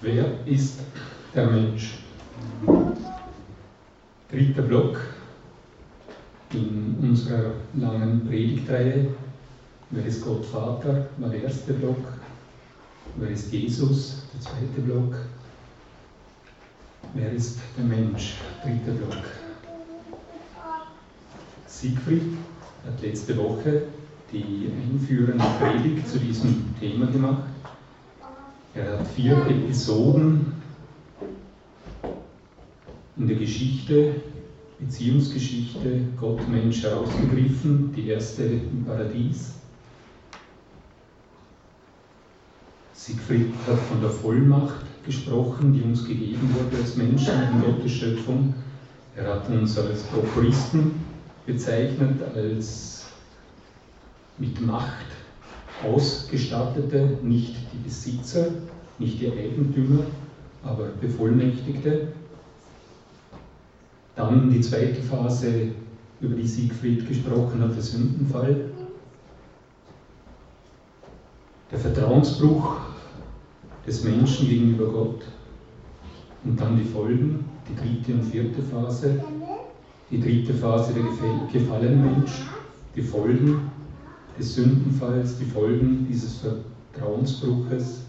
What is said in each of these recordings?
Wer ist der Mensch? Dritter Block in unserer langen Predigtreihe. Wer ist Gott Vater? War der erste Block. Wer ist Jesus? Der zweite Block. Wer ist der Mensch? Dritter Block. Siegfried hat letzte Woche die einführende Predigt zu diesem Thema gemacht. Er hat vier Episoden in der Geschichte, Beziehungsgeschichte Gott-Mensch herausgegriffen. Die erste im Paradies. Siegfried hat von der Vollmacht gesprochen, die uns gegeben wurde als Menschen in Gottes Schöpfung. Er hat uns als Prokuristen bezeichnet, als mit Macht Ausgestattete, nicht die Besitzer, nicht die Eigentümer, aber Bevollmächtigte. Dann die zweite Phase, über die Siegfried gesprochen hat, der Sündenfall. Der Vertrauensbruch des Menschen gegenüber Gott. Und dann die Folgen, die dritte und vierte Phase. Die dritte Phase der gefallene Mensch, die Folgen des Sündenfalls, die Folgen dieses Vertrauensbruches.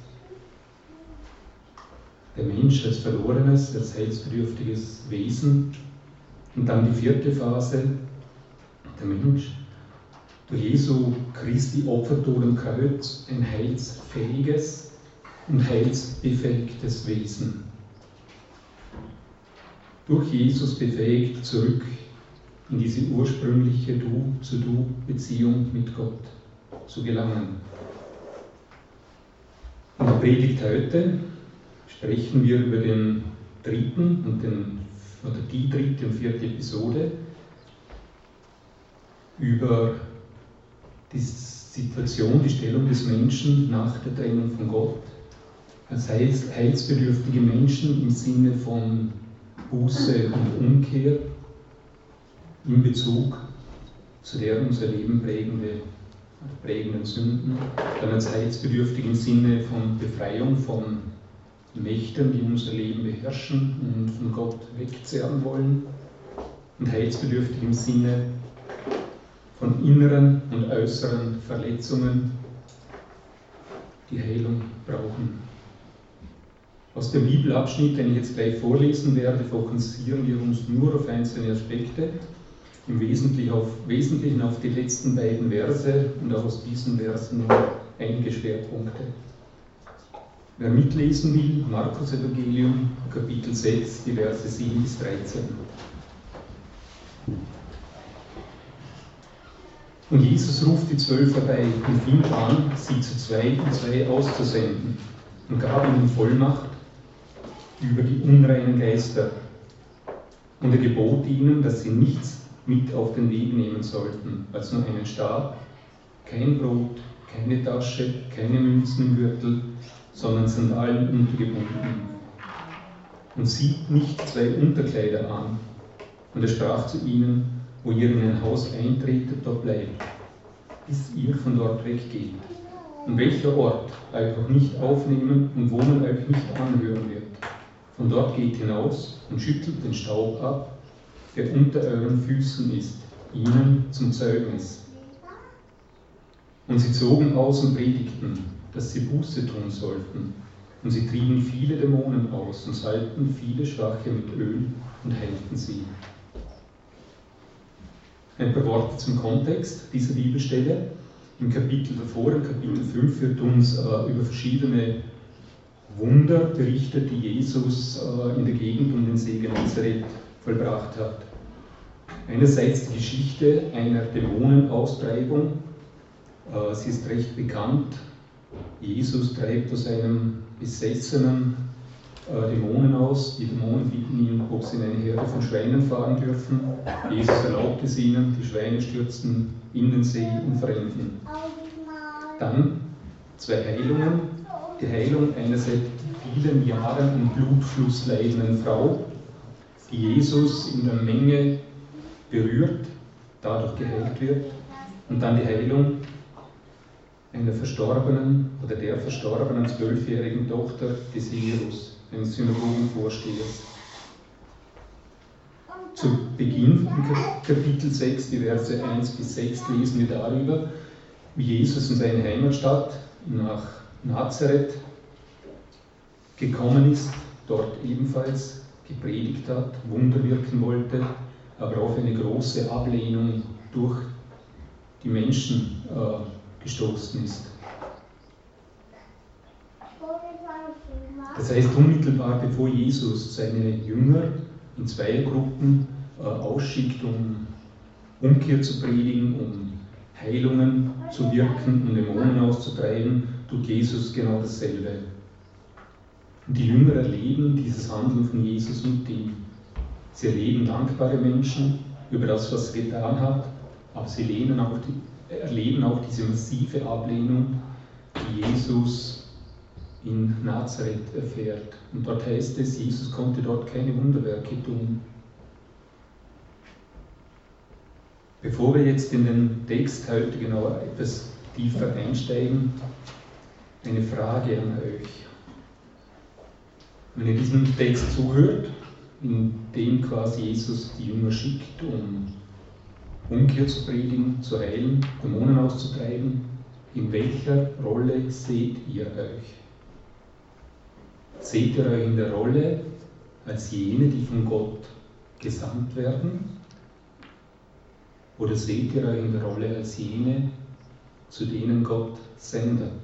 Der Mensch als verlorenes, als heilsbedürftiges Wesen. Und dann die vierte Phase, der Mensch durch Jesu Christi Opfertod am Kreuz ein heilsfähiges und heilsbefähigtes Wesen. Durch Jesus befähigt zurück in diese ursprüngliche Du-zu-Du-Beziehung mit Gott zu gelangen. In der Predigt heute sprechen wir über den dritten und den, oder die dritte und vierte Episode, über die Situation, die Stellung des Menschen nach der Trennung von Gott, als heilsbedürftige Menschen im Sinne von Buße und Umkehr in Bezug zu der unser Leben prägende, prägenden Sünden, heilsbedürftig im Sinne von Befreiung von Mächten, die unser Leben beherrschen und von Gott wegzehren wollen, und heilsbedürftig im Sinne von inneren und äußeren Verletzungen, die Heilung brauchen. Aus dem Bibelabschnitt, den ich jetzt gleich vorlesen werde, fokussieren wir uns nur auf einzelne Aspekte im Wesentlichen auf, Wesentlichen auf die letzten beiden Verse und auch aus diesen Versen einige Schwerpunkte. Wer mitlesen will, Markus Evangelium, Kapitel 6, die Verse 7 bis 13. Und Jesus ruft die Zwölf herbei und fing an, sie zu zwei und zwei auszusenden und gab ihnen Vollmacht über die unreinen Geister. Und er gebot ihnen, dass sie nichts mit auf den Weg nehmen sollten, als nur einen Stab, kein Brot, keine Tasche, keine Münzen im Gürtel, sondern Sandalen untergebunden. Und sieht nicht zwei Unterkleider an. Und er sprach zu ihnen, wo ihr in ein Haus eintretet, dort bleibt, bis ihr von dort weggeht. Und welcher Ort euch auch nicht aufnehmen und wo man euch nicht anhören wird. Von dort geht hinaus und schüttelt den Staub ab der unter euren Füßen ist, ihnen zum Zeugnis. Und sie zogen aus und predigten, dass sie Buße tun sollten. Und sie trieben viele Dämonen aus und salbten viele Schwache mit Öl und heilten sie. Ein paar Worte zum Kontext dieser Bibelstelle. Im Kapitel davor, im Kapitel 5, wird uns äh, über verschiedene Wunder berichtet, die Jesus äh, in der Gegend um den See Genezareth vollbracht hat. Einerseits die Geschichte einer Dämonenaustreibung. Äh, sie ist recht bekannt. Jesus treibt aus einem Besessenen äh, Dämonen aus. Die Dämonen bitten ihm, ob sie in eine Herde von Schweinen fahren dürfen. Jesus erlaubt es ihnen. Die Schweine stürzten in den See und verrennen. Dann zwei Heilungen. Die Heilung einer seit vielen Jahren im Blutfluss leidenden Frau, die Jesus in der Menge berührt, dadurch geheilt wird. Und dann die Heilung einer verstorbenen oder der verstorbenen zwölfjährigen Tochter des Jerus, eines Synagogenvorstehers. Zu Beginn von Kapitel 6, die Verse 1 bis 6, lesen wir darüber, wie Jesus in seine Heimatstadt nach Nazareth gekommen ist, dort ebenfalls gepredigt hat, Wunder wirken wollte, aber auf eine große Ablehnung durch die Menschen äh, gestoßen ist. Das heißt, unmittelbar bevor Jesus seine Jünger in zwei Gruppen äh, ausschickt, um Umkehr zu predigen, um Heilungen zu wirken, um Dämonen auszutreiben, tut Jesus genau dasselbe. Und die Jünger erleben dieses Handeln von Jesus mit ihm. Sie erleben dankbare Menschen über das, was er getan hat, aber sie auch die, erleben auch diese massive Ablehnung, die Jesus in Nazareth erfährt. Und dort heißt es, Jesus konnte dort keine Wunderwerke tun. Bevor wir jetzt in den Text heute genauer etwas tiefer einsteigen, eine Frage an euch. Wenn ihr diesem Text zuhört, in dem quasi Jesus die Jünger schickt, um Umkehr zu predigen, zu heilen, Dämonen auszutreiben, in welcher Rolle seht ihr euch? Seht ihr euch in der Rolle als jene, die von Gott gesandt werden? Oder seht ihr euch in der Rolle als jene, zu denen Gott sendet?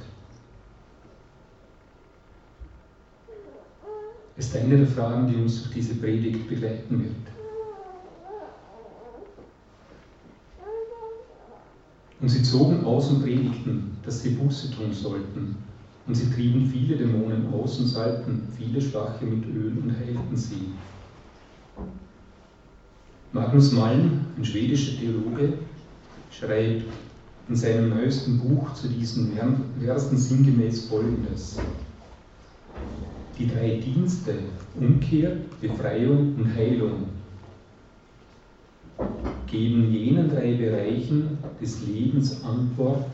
Ist eine der Fragen, die uns durch diese Predigt begleiten wird. Und sie zogen aus und predigten, dass sie Buße tun sollten. Und sie trieben viele Dämonen aus und salbten viele Schwache mit Öl und heilten sie. Magnus Malm, ein schwedischer Theologe, schreibt in seinem neuesten Buch zu diesen Versen sinngemäß Folgendes die drei Dienste Umkehr, Befreiung und Heilung geben jenen drei Bereichen des Lebens Antwort,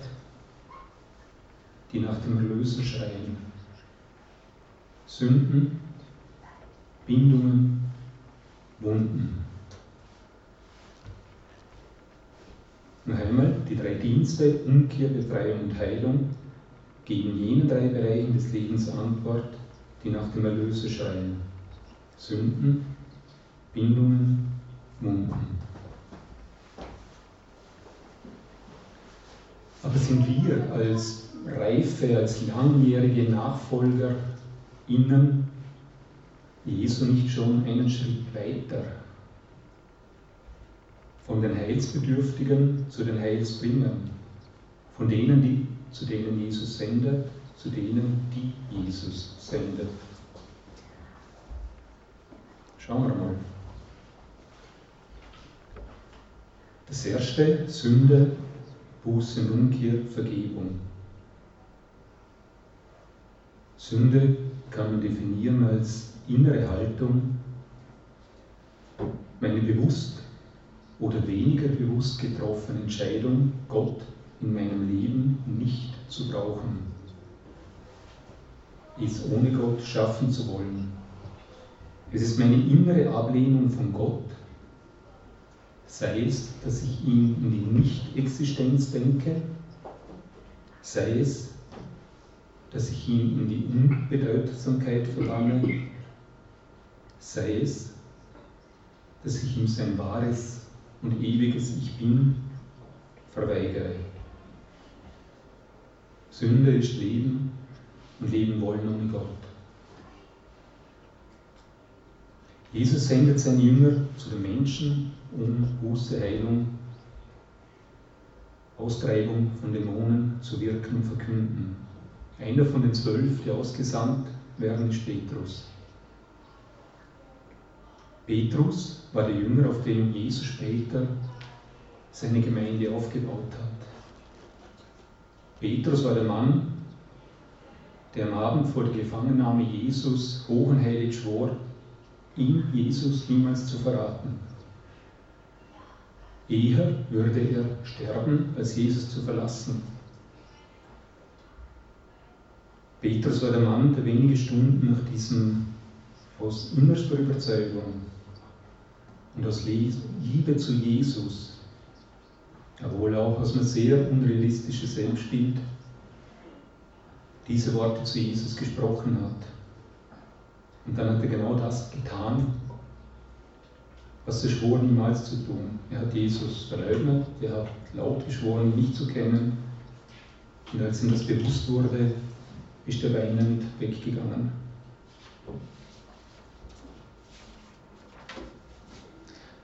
die nach dem Erlöser schreien. Sünden, Bindungen, Wunden. Noch einmal, die drei Dienste, Umkehr, Befreiung und Heilung, geben jenen drei Bereichen des Lebens Antwort, die nach dem Erlöse schreien. Sünden, Bindungen, Wunden. Aber sind wir als reife, als langjährige Nachfolger innen Jesu nicht schon einen Schritt weiter? Von den Heilsbedürftigen zu den Heilsbringern, von denen, die, zu denen Jesus sendet zu denen, die Jesus sendet. Schauen wir mal. Das erste, Sünde, Buße Umkehr, Vergebung. Sünde kann man definieren als innere Haltung, meine bewusst oder weniger bewusst getroffene Entscheidung, Gott in meinem Leben nicht zu brauchen ist, ohne Gott schaffen zu wollen. Es ist meine innere Ablehnung von Gott, sei es, dass ich ihn in die Nicht-Existenz denke, sei es, dass ich ihn in die Unbedeutsamkeit verbanne, sei es, dass ich ihm sein wahres und ewiges Ich Bin verweigere. Sünde ist Leben leben wollen ohne Gott. Jesus sendet seine Jünger zu den Menschen, um Buße, Heilung, Austreibung von Dämonen zu wirken und verkünden. Einer von den zwölf, die ausgesandt werden, ist Petrus. Petrus war der Jünger, auf dem Jesus später seine Gemeinde aufgebaut hat. Petrus war der Mann, der am Abend vor der Gefangennahme Jesus hoch und heilig schwor, ihn, Jesus, niemals zu verraten. Eher würde er sterben, als Jesus zu verlassen. Petrus war der Mann, der wenige Stunden nach diesem aus innerster Überzeugung und aus Liebe zu Jesus, obwohl auch aus einem sehr unrealistischen Selbstbild, diese Worte zu Jesus gesprochen hat. Und dann hat er genau das getan, was er schwor niemals zu tun. Er hat Jesus verleugnet, er hat laut geschworen, ihn nicht zu kennen. Und als ihm das bewusst wurde, ist er weinend weggegangen.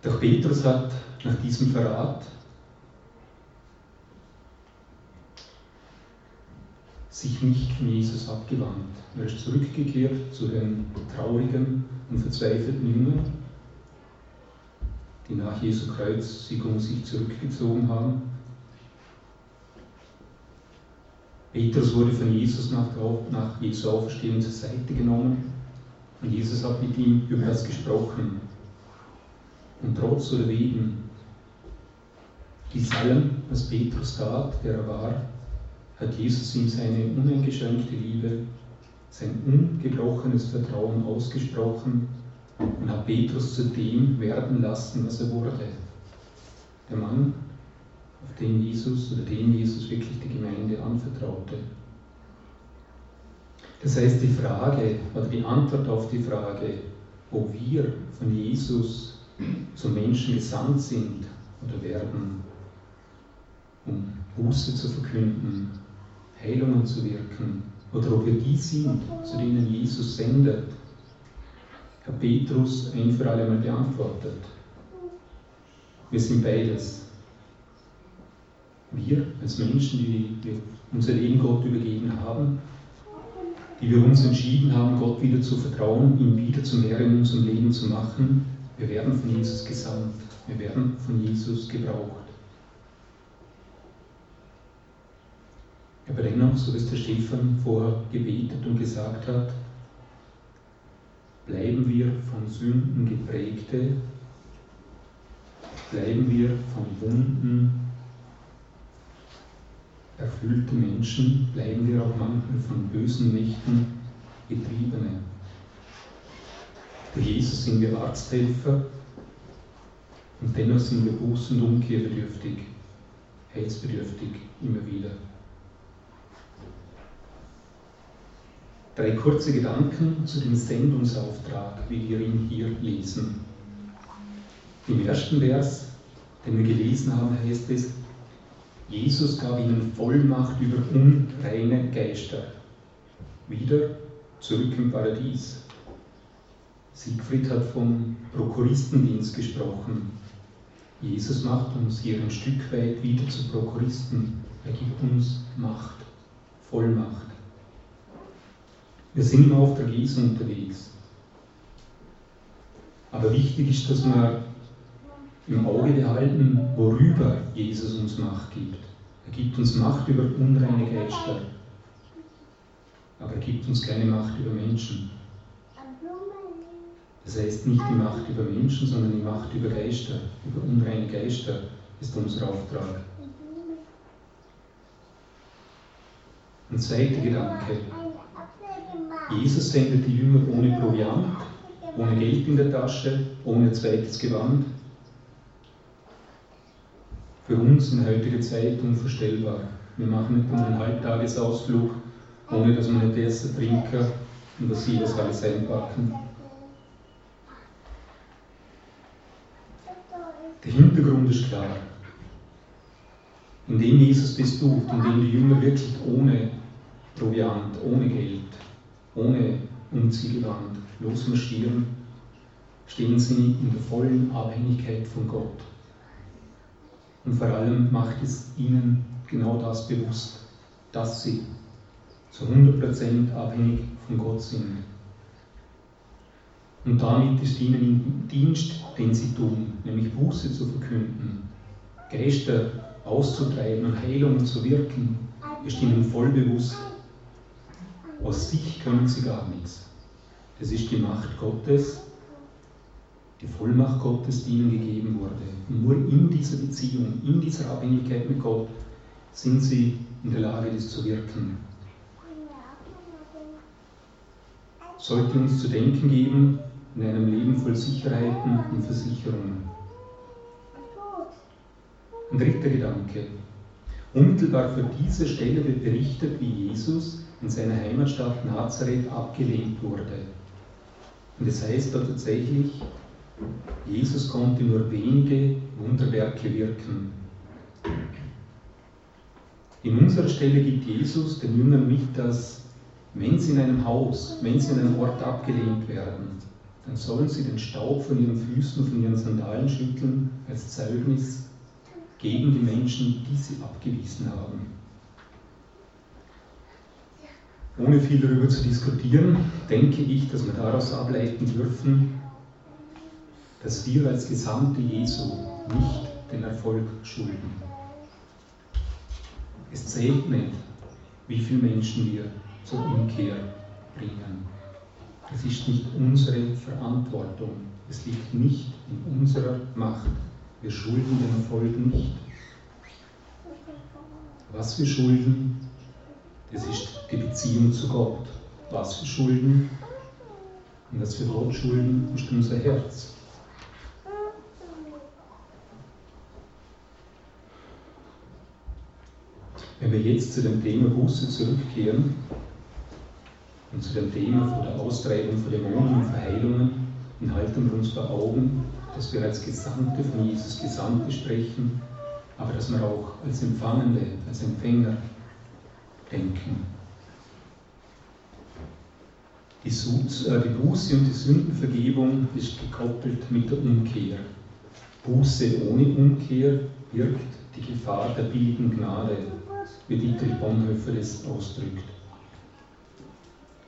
Doch Petrus hat nach diesem Verrat sich nicht von Jesus abgewandt. Er ist zurückgekehrt zu den traurigen und verzweifelten Jüngern, die nach Jesu Kreuzigung sich zurückgezogen haben. Petrus wurde von Jesus nach, nach Jesu Auferstehung zur Seite genommen und Jesus hat mit ihm über das gesprochen. Und trotz oder wegen dies allem, was Petrus tat, der er war, hat Jesus ihm seine uneingeschränkte Liebe, sein ungebrochenes Vertrauen ausgesprochen und hat Petrus zu dem werden lassen, was er wurde. Der Mann, auf den Jesus oder den Jesus wirklich die Gemeinde anvertraute. Das heißt, die Frage oder die Antwort auf die Frage, ob wir von Jesus zum Menschen gesandt sind oder werden, um Buße zu verkünden, Heilungen zu wirken, oder ob wir die sind, zu denen Jesus sendet, hat Petrus ein für alle Mal beantwortet. Wir sind beides. Wir als Menschen, die unser Leben Gott übergeben haben, die wir uns entschieden haben, Gott wieder zu vertrauen, ihn wieder zum Herr in unserem Leben zu machen, wir werden von Jesus gesandt. Wir werden von Jesus gebraucht. Aber dennoch, so wie es der Stefan vorher gebetet und gesagt hat, bleiben wir von Sünden geprägte, bleiben wir von Wunden erfüllte Menschen, bleiben wir auch manchmal von bösen Mächten getriebene. Für Jesus sind wir Arzthelfer und dennoch sind wir Buß- und Umkehrbedürftig, heilsbedürftig immer wieder. Drei kurze Gedanken zu dem Sendungsauftrag, wie wir ihn hier lesen. Im ersten Vers, den wir gelesen haben, heißt es, Jesus gab ihnen Vollmacht über unreine Geister. Wieder zurück im Paradies. Siegfried hat vom Prokuristendienst gesprochen. Jesus macht uns hier ein Stück weit wieder zu Prokuristen. Er gibt uns Macht, Vollmacht. Wir sind im Auftrag Jesu unterwegs. Aber wichtig ist, dass wir im Auge behalten, worüber Jesus uns Macht gibt. Er gibt uns Macht über unreine Geister. Aber er gibt uns keine Macht über Menschen. Das heißt nicht die Macht über Menschen, sondern die Macht über Geister, über unreine Geister ist unser Auftrag. Ein zweiter Gedanke. Jesus sendet die Jünger ohne Proviant, ohne Geld in der Tasche, ohne zweites Gewand. Für uns in heutiger Zeit unvorstellbar. Wir machen nicht einen Halbtagesausflug, ohne dass wir nicht essen, trinken und was sie das alles einpacken. Der Hintergrund ist klar. Indem Jesus besucht, indem die Jünger wirklich ohne Proviant, ohne Geld, ohne Umziehgewand losmarschieren, stehen sie in der vollen Abhängigkeit von Gott. Und vor allem macht es ihnen genau das bewusst, dass sie zu 100% abhängig von Gott sind. Und damit ist ihnen im Dienst, den sie tun, nämlich Buße zu verkünden, Geister auszutreiben und Heilungen zu wirken, ist ihnen voll bewusst. Aus sich können sie gar nichts. Das ist die Macht Gottes, die Vollmacht Gottes, die ihnen gegeben wurde. Nur in dieser Beziehung, in dieser Abhängigkeit mit Gott sind sie in der Lage, das zu wirken. sollte uns zu denken geben in einem Leben voll Sicherheiten und Versicherungen. Ein dritter Gedanke. Unmittelbar für diese Stelle wird berichtet, wie Jesus in seiner Heimatstadt Nazareth abgelehnt wurde. Und es das heißt da tatsächlich, Jesus konnte nur wenige Wunderwerke wirken. In unserer Stelle gibt Jesus den Jüngern mit, dass wenn sie in einem Haus, wenn sie in einem Ort abgelehnt werden, dann sollen sie den Staub von ihren Füßen, von ihren Sandalen schütteln als Zeugnis gegen die Menschen, die sie abgewiesen haben. Ohne viel darüber zu diskutieren, denke ich, dass wir daraus ableiten dürfen, dass wir als Gesamte Jesu nicht den Erfolg schulden. Es zählt nicht, wie viele Menschen wir zur Umkehr bringen. Es ist nicht unsere Verantwortung. Es liegt nicht in unserer Macht. Wir schulden den Erfolg nicht. Was wir schulden, das ist die Beziehung zu Gott. Was wir schulden und was wir Gott schulden, ist unser Herz. Wenn wir jetzt zu dem Thema Buße zurückkehren und zu dem Thema von der Austreibung von Dämonen und Verheilungen, dann halten wir uns vor Augen, dass wir als Gesandte von Jesus Gesandte sprechen, aber dass wir auch als Empfangende, als Empfänger denken. Die, äh, die Buße und die Sündenvergebung ist gekoppelt mit der Umkehr. Buße ohne Umkehr birgt die Gefahr der billigen Gnade, wie Dietrich Bonhoeffer es ausdrückt.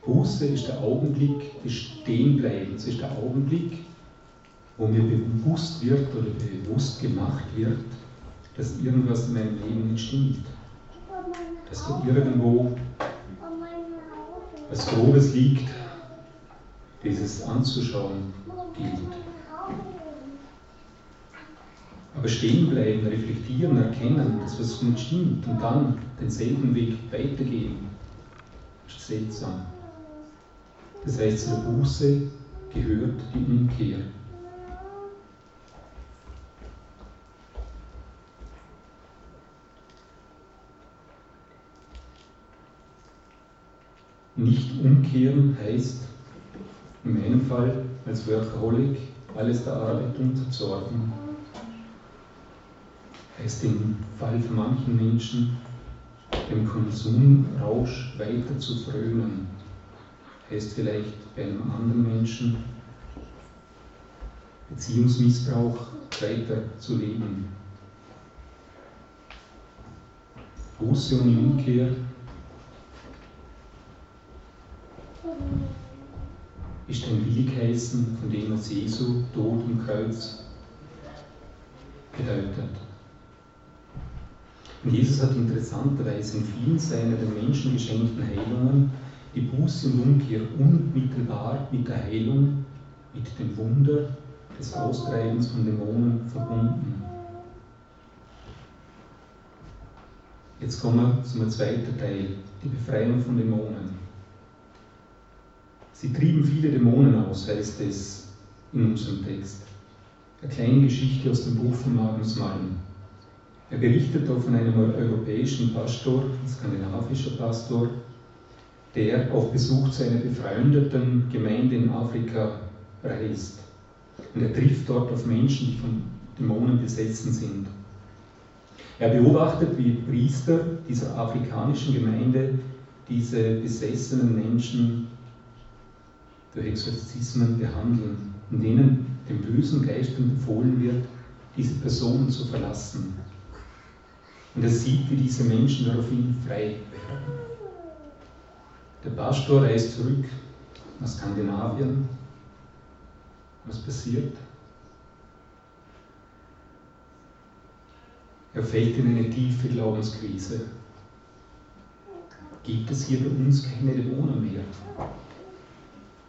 Buße ist der Augenblick des Stehenbleibens, ist der Augenblick, wo mir bewusst wird oder bewusst gemacht wird, dass irgendwas in meinem Leben nicht stimmt. Dass da irgendwo was Grobes liegt, dieses anzuschauen gilt. Aber stehen bleiben, reflektieren, erkennen, dass was nicht stimmt und dann denselben Weg weitergehen, ist seltsam. Das heißt, zur Buße gehört die Umkehr. Nicht umkehren heißt in meinem Fall als Workaholic alles der Arbeit unterzuordnen heißt im Fall von manchen Menschen, dem Konsumrausch weiter zu frönen. Heißt vielleicht bei einem anderen Menschen, Beziehungsmissbrauch weiter zu leben. Buße und Umkehr ist ein Willigheißen von dem, was Jesu Tod im Kreuz bedeutet. Und Jesus hat interessanterweise in vielen seiner den Menschen geschenkten Heilungen die Buße und Umkehr unmittelbar mit der Heilung, mit dem Wunder des Austreibens von Dämonen verbunden. Jetzt kommen wir zum zweiten Teil, die Befreiung von Dämonen. Sie trieben viele Dämonen aus, heißt es in unserem Text. Eine kleine Geschichte aus dem Buch von Magnus Malm. Er berichtet da von einem europäischen Pastor, skandinavischer Pastor, der auf Besuch zu einer befreundeten Gemeinde in Afrika reist. Und er trifft dort auf Menschen, die von Dämonen besessen sind. Er beobachtet, wie Priester dieser afrikanischen Gemeinde diese besessenen Menschen durch Exorzismen behandeln, in denen dem bösen Geistern befohlen wird, diese Personen zu verlassen. Und er sieht, wie diese Menschen daraufhin frei werden. Der Pastor reist zurück nach Skandinavien. Was passiert? Er fällt in eine tiefe Glaubenskrise. Gibt es hier bei uns keine Dämonen mehr?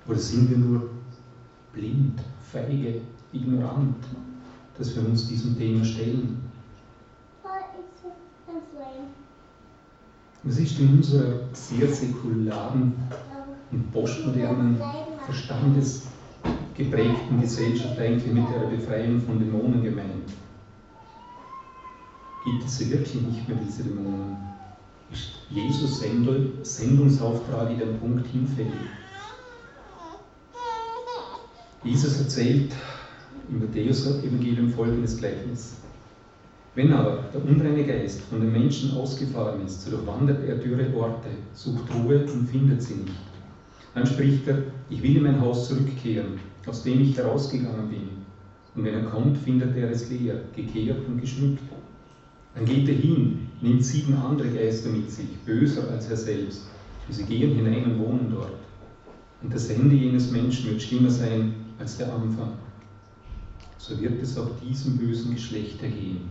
Oder sind wir nur blind, feige, ignorant, dass wir uns diesem Thema stellen? Was ist in unserer sehr säkularen und postmodernen, verstandesgeprägten Gesellschaft eigentlich mit der Befreiung von Dämonen gemeint? Gibt es sie wirklich nicht mehr, diese Dämonen? Ist Jesus Sendungsauftrag in den Punkt hinfällig? Jesus erzählt im Matthäus-Evangelium folgendes Gleichnis. Wenn aber der unreine Geist von den Menschen ausgefahren ist, so durchwandert er dürre Orte, sucht Ruhe und findet sie nicht. Dann spricht er, ich will in mein Haus zurückkehren, aus dem ich herausgegangen bin. Und wenn er kommt, findet er es leer, gekehrt und geschmückt. Dann geht er hin, nimmt sieben andere Geister mit sich, böser als er selbst, und sie gehen hinein und wohnen dort. Und das Ende jenes Menschen wird schlimmer sein als der Anfang. So wird es auch diesem bösen Geschlecht ergehen.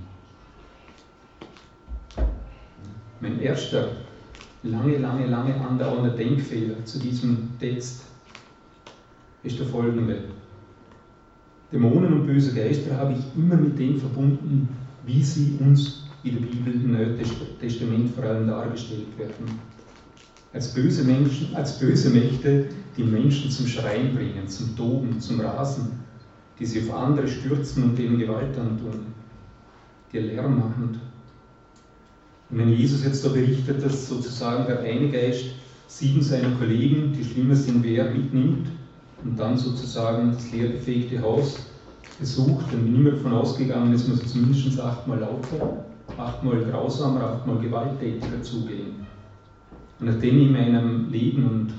Mein erster lange, lange, lange andauernder Denkfehler zu diesem Text ist der folgende. Dämonen und böse Geister habe ich immer mit dem verbunden, wie sie uns in der Bibel im Neuen Testament vor allem dargestellt werden. Als böse Menschen, als böse Mächte, die Menschen zum Schreien bringen, zum Toben, zum Rasen, die sie auf andere stürzen und denen Gewalt antun, die Lärm machen. Und wenn Jesus jetzt da berichtet, dass sozusagen der eine Geist sieben seiner Kollegen, die schlimmer sind wie er, mitnimmt und dann sozusagen das leergefegte Haus besucht, dann bin ich mir davon ausgegangen, dass man so zumindest achtmal lauter, achtmal grausamer, achtmal gewalttätiger zugehen. Und nachdem ich in meinem Leben und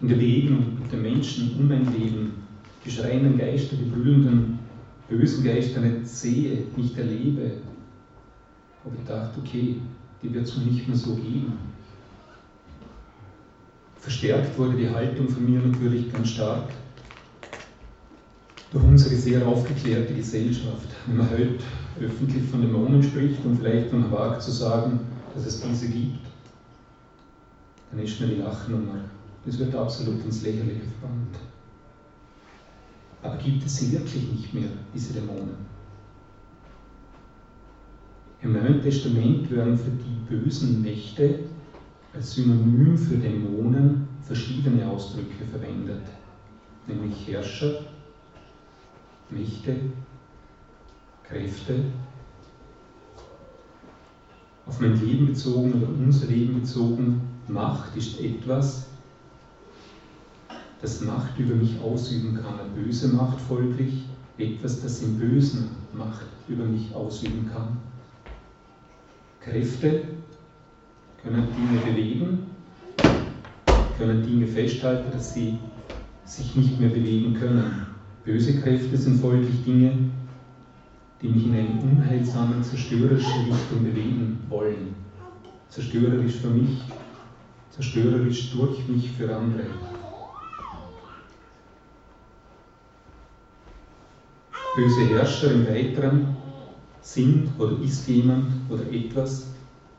in der Begegnung mit den Menschen um mein Leben die schreienden Geister, die brüllenden, bösen Geister nicht sehe, nicht erlebe, habe ich gedacht, okay, die wird es nicht mehr so geben. Verstärkt wurde die Haltung von mir natürlich ganz stark durch unsere sehr aufgeklärte Gesellschaft. Wenn man heute öffentlich von Dämonen spricht und vielleicht noch wagt zu sagen, dass es diese gibt, dann ist mir die Lachnummer. Das wird absolut ins Lächerliche verbannt. Aber gibt es sie wirklich nicht mehr, diese Dämonen? Im Neuen Testament werden für die bösen Mächte als Synonym für Dämonen verschiedene Ausdrücke verwendet, nämlich Herrscher, Mächte, Kräfte auf mein Leben bezogen oder unser Leben bezogen, Macht ist etwas, das Macht über mich ausüben kann. Eine böse Macht folglich, etwas, das im Bösen Macht über mich ausüben kann. Kräfte können Dinge bewegen, können Dinge festhalten, dass sie sich nicht mehr bewegen können. Böse Kräfte sind folglich Dinge, die mich in eine unheilsame, zerstörerische Richtung bewegen wollen. Zerstörerisch für mich, zerstörerisch durch mich für andere. Böse Herrscher im Weiteren sind oder ist jemand oder etwas,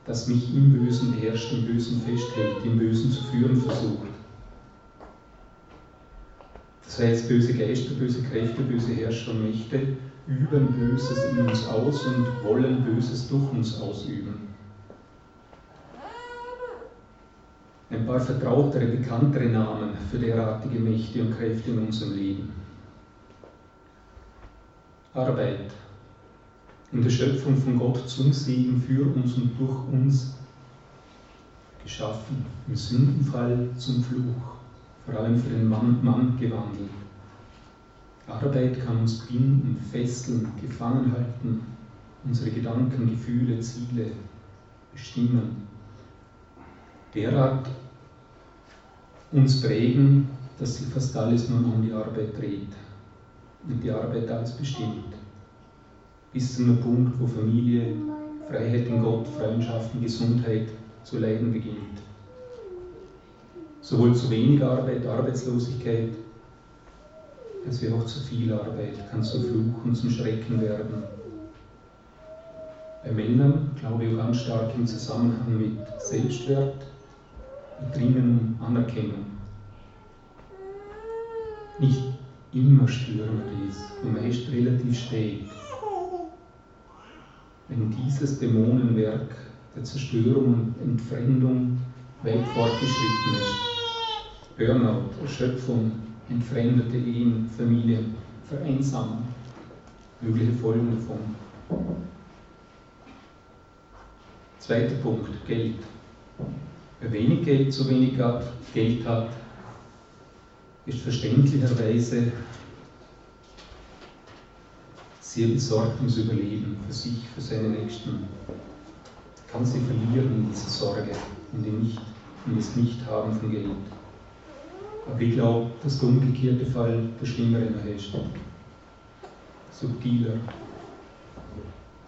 das mich im Bösen beherrscht, im Bösen festhält, im Bösen zu führen versucht. Das heißt, böse Geister, böse Kräfte, böse Herrscher und Mächte üben Böses in uns aus und wollen Böses durch uns ausüben. Ein paar vertrautere, bekanntere Namen für derartige Mächte und Kräfte in unserem Leben. Arbeit. In der Schöpfung von Gott zum Segen für uns und durch uns geschaffen. Im Sündenfall zum Fluch, vor allem für den Mann, Mann gewandelt. Arbeit kann uns binden, fesseln, gefangen halten, unsere Gedanken, Gefühle, Ziele bestimmen. Derart uns prägen, dass sich fast alles nur um die Arbeit dreht und die Arbeit alles bestimmt. Bis zu einem Punkt, wo Familie, Freiheit in Gott, Freundschaften, Gesundheit zu leiden beginnt. Sowohl zu wenig Arbeit, Arbeitslosigkeit, als wie auch zu viel Arbeit kann zum Fluch und zum Schrecken werden. Bei Männern glaube ich auch ganz stark im Zusammenhang mit Selbstwert, mit Dringen um Anerkennung. Nicht immer spüren wir dies und meist relativ spät. Wenn dieses Dämonenwerk der Zerstörung und Entfremdung weit fortgeschritten ist. Burnout, Erschöpfung, entfremdete Ehen, Familien, Vereinsamung, mögliche Folgen davon. Zweiter Punkt, Geld. Wer wenig Geld, zu wenig Geld hat, ist verständlicherweise sehr besorgt ums Überleben für sich, für seine Nächsten. Kann sie verlieren in dieser Sorge, in, den nicht, in das Nicht-Haben von Geld. Aber ich glaube, dass der umgekehrte Fall der schlimmere ist. Subtiler.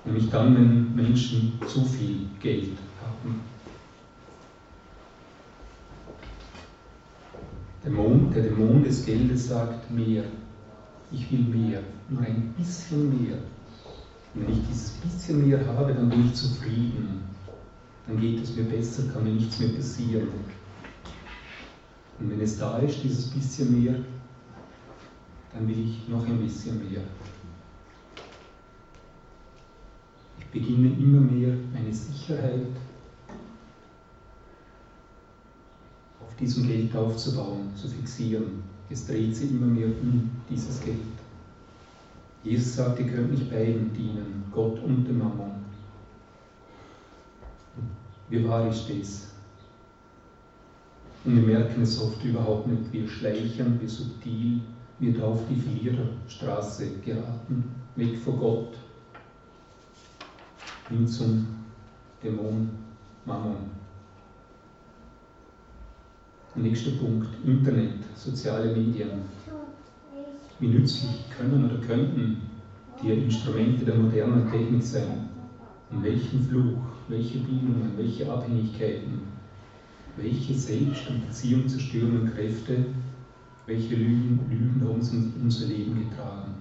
Nämlich dann, wenn Menschen zu viel Geld haben. Der, Mond, der Dämon des Geldes sagt mehr. Ich will mehr, nur ein bisschen mehr. Und wenn ich dieses bisschen mehr habe, dann bin ich zufrieden. Dann geht es mir besser, kann mir nichts mehr passieren. Und wenn es da ist, dieses bisschen mehr, dann will ich noch ein bisschen mehr. Ich beginne immer mehr eine Sicherheit auf diesem Geld aufzubauen, zu fixieren. Es dreht sich immer mehr um dieses Geld. Jesus sagt, ihr könnt nicht beiden dienen, Gott und dem Mammon. Wie wahr ist das? Und wir merken es oft überhaupt nicht. Wir schleichen, wie subtil wir da auf die Verliererstraße geraten, weg von Gott, hin zum Dämon Mammon. Nächster Punkt, Internet, soziale Medien. Wie nützlich können oder könnten die Instrumente der modernen Technik sein? In welchem Fluch, welche Bindungen, welche Abhängigkeiten welche Selbst- und Beziehung zerstörenden Kräfte, welche Lügen, Lügen haben uns in unser Leben getragen.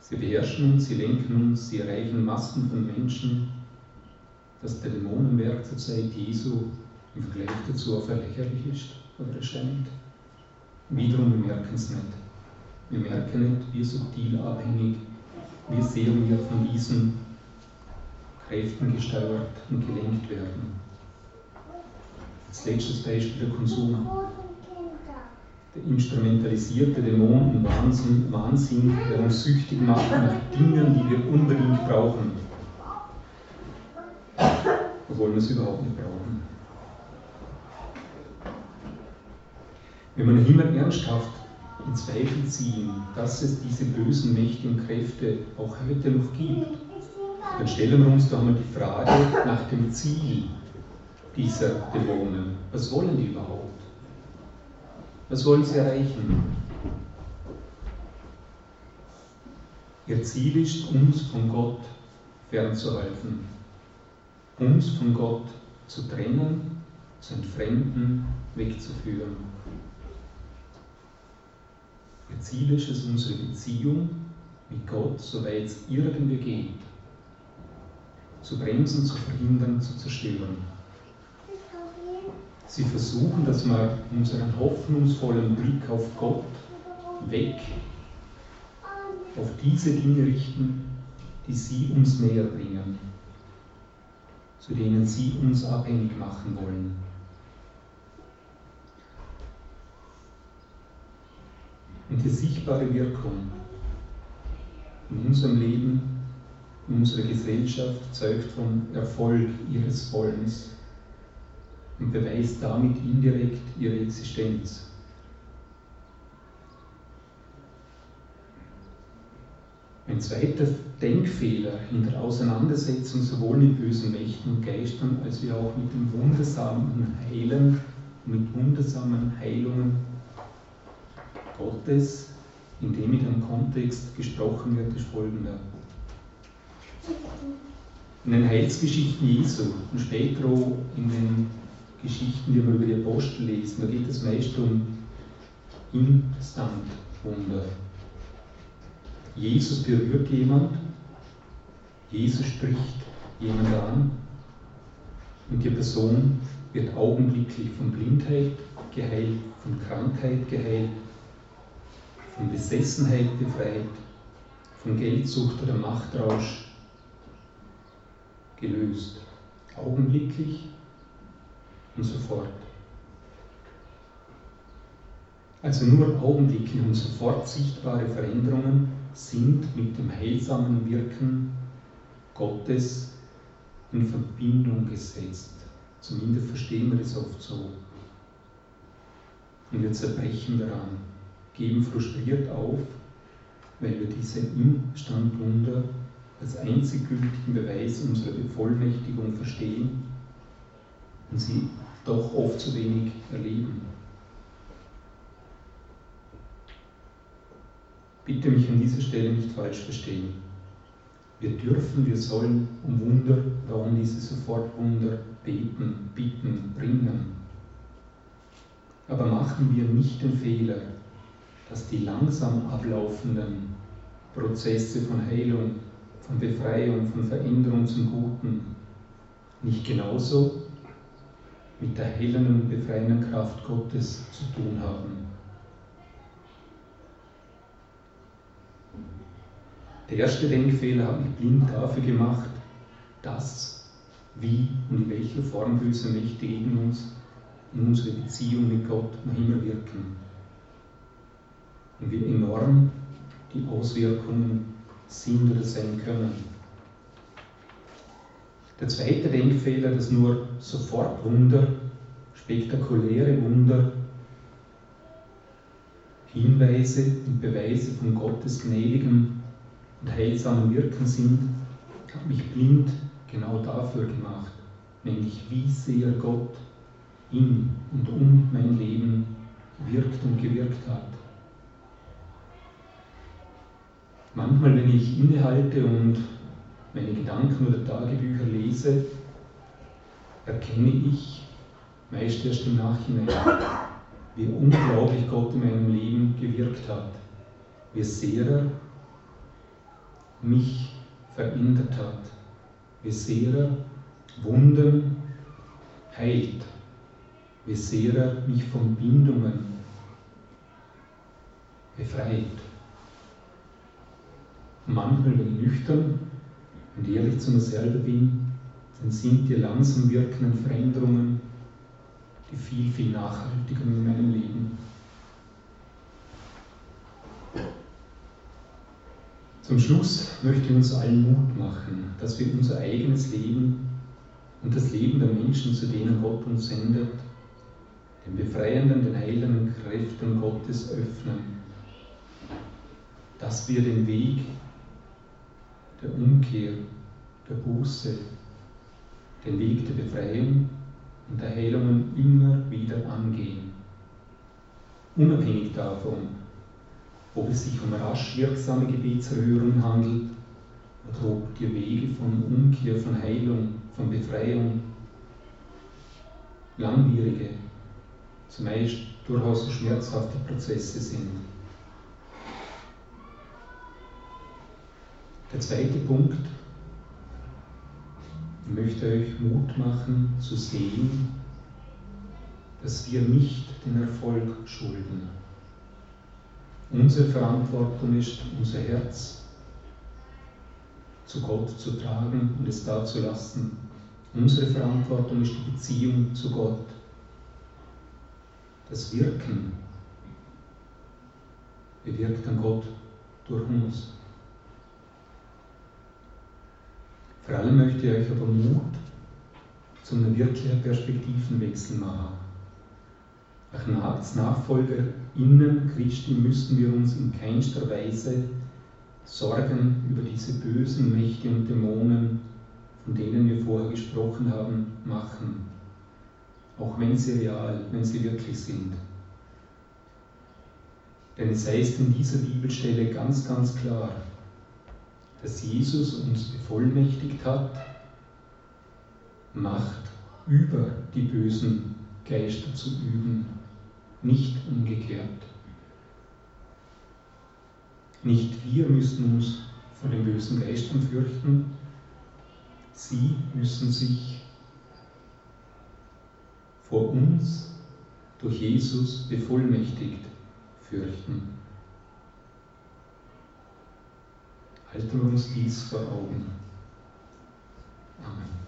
Sie beherrschen uns, sie lenken uns, sie erreichen Massen von Menschen, dass der Dämonenwerk zur Zeit Jesu im Vergleich dazu auf lächerlich ist oder erscheint. Wiederum, wir merken es nicht. Wir merken nicht, wie subtil abhängig, wie sehr wir von diesen Kräften gesteuert und gelenkt werden. Als letztes Beispiel der Konsum. Der instrumentalisierte Dämon und Wahnsinn, Wahnsinn, der uns süchtig macht nach Dingen, die wir unbedingt brauchen. Obwohl wir es überhaupt nicht brauchen. Wenn wir noch immer ernsthaft in Zweifel ziehen, dass es diese bösen mächtigen Kräfte auch heute noch gibt, dann stellen wir uns doch mal die Frage nach dem Ziel dieser Dämonen? Was wollen die überhaupt? Was wollen sie erreichen? Ihr Ziel ist, uns von Gott fernzuhalten, uns von Gott zu trennen, zu entfremden, wegzuführen. Ihr Ziel ist es, unsere Beziehung mit Gott, soweit es irgendwie geht, zu bremsen, zu verhindern, zu zerstören. Sie versuchen, dass wir unseren hoffnungsvollen Blick auf Gott weg auf diese Dinge richten, die sie uns näher bringen, zu denen sie uns abhängig machen wollen. Und die sichtbare Wirkung in unserem Leben, in unserer Gesellschaft zeugt vom Erfolg ihres Wollens und beweist damit indirekt ihre Existenz. Ein zweiter Denkfehler in der Auseinandersetzung sowohl mit bösen Mächten und Geistern als auch mit dem wundersamen Heilen, mit wundersamen Heilungen Gottes, in dem in einem Kontext gesprochen wird, ist folgender. In den Heilsgeschichten Jesu und später auch in den Geschichten, die wir über die Apostel lesen, da geht es meist um Instant-Wunder. Jesus berührt jemand, Jesus spricht jemand an und die Person wird augenblicklich von Blindheit geheilt, von Krankheit geheilt, von Besessenheit befreit, von Geldsucht oder Machtrausch gelöst. Augenblicklich und so fort. Also nur augenblickliche und sofort sichtbare Veränderungen sind mit dem heilsamen Wirken Gottes in Verbindung gesetzt. Zumindest verstehen wir das oft so. Und wir zerbrechen daran, geben frustriert auf, weil wir diese Instandwunder als einzig gültigen Beweis unserer Bevollmächtigung verstehen und sie doch oft zu wenig erleben. Bitte mich an dieser Stelle nicht falsch verstehen. Wir dürfen, wir sollen um Wunder, darum diese Sofortwunder beten, bitten, bringen. Aber machen wir nicht den Fehler, dass die langsam ablaufenden Prozesse von Heilung, von Befreiung, von Veränderung zum Guten nicht genauso mit der heilenden, befreienden Kraft Gottes zu tun haben. Der erste Denkfehler hat mich blind dafür gemacht, dass, wie und in welcher Form böse Mächte gegen uns in unsere Beziehung mit Gott noch immer wirken. Und wie enorm die Auswirkungen sind oder sein können. Der zweite Denkfehler, dass nur sofort Wunder, spektakuläre Wunder, Hinweise und Beweise von Gottes gnädigem und heilsamen Wirken sind, hat mich blind genau dafür gemacht, nämlich wie sehr Gott in und um mein Leben wirkt und gewirkt hat. Manchmal, wenn ich innehalte und meine Gedanken oder Tagebücher lese, erkenne ich meist erst im Nachhinein, wie unglaublich Gott in meinem Leben gewirkt hat, wie sehr er mich verändert hat, wie sehr er Wunden heilt, wie sehr er mich von Bindungen befreit. Manchmal, wenn ich nüchtern und ehrlich zu mir selber bin, dann sind die langsam wirkenden Veränderungen die viel, viel nachhaltiger in meinem Leben. Zum Schluss möchte ich uns allen Mut machen, dass wir unser eigenes Leben und das Leben der Menschen, zu denen Gott uns sendet, den befreienden, den heilenden Kräften Gottes öffnen. Dass wir den Weg der Umkehr, der Buße, den Weg der Befreiung und der Heilungen immer wieder angehen. Unabhängig davon, ob es sich um rasch wirksame Gebetserhörung handelt oder ob die Wege von Umkehr, von Heilung, von Befreiung langwierige, zumeist durchaus schmerzhafte Prozesse sind. Der zweite Punkt, ich möchte euch Mut machen zu sehen, dass wir nicht den Erfolg schulden. Unsere Verantwortung ist, unser Herz zu Gott zu tragen und es da zu lassen. Unsere Verantwortung ist die Beziehung zu Gott, das Wirken bewirkt dann Gott durch uns. Vor allem möchte ich euch aber Mut zu einem wirklichen Perspektivenwechsel machen. Als NachfolgerInnen Christi müssen wir uns in keinster Weise Sorgen über diese bösen Mächte und Dämonen, von denen wir vorher gesprochen haben, machen. Auch wenn sie real, wenn sie wirklich sind. Denn es heißt in dieser Bibelstelle ganz, ganz klar, dass Jesus uns bevollmächtigt hat, Macht über die bösen Geister zu üben, nicht umgekehrt. Nicht wir müssen uns vor den bösen Geistern fürchten, sie müssen sich vor uns durch Jesus bevollmächtigt fürchten. Halten wir uns dies vor Augen. Amen.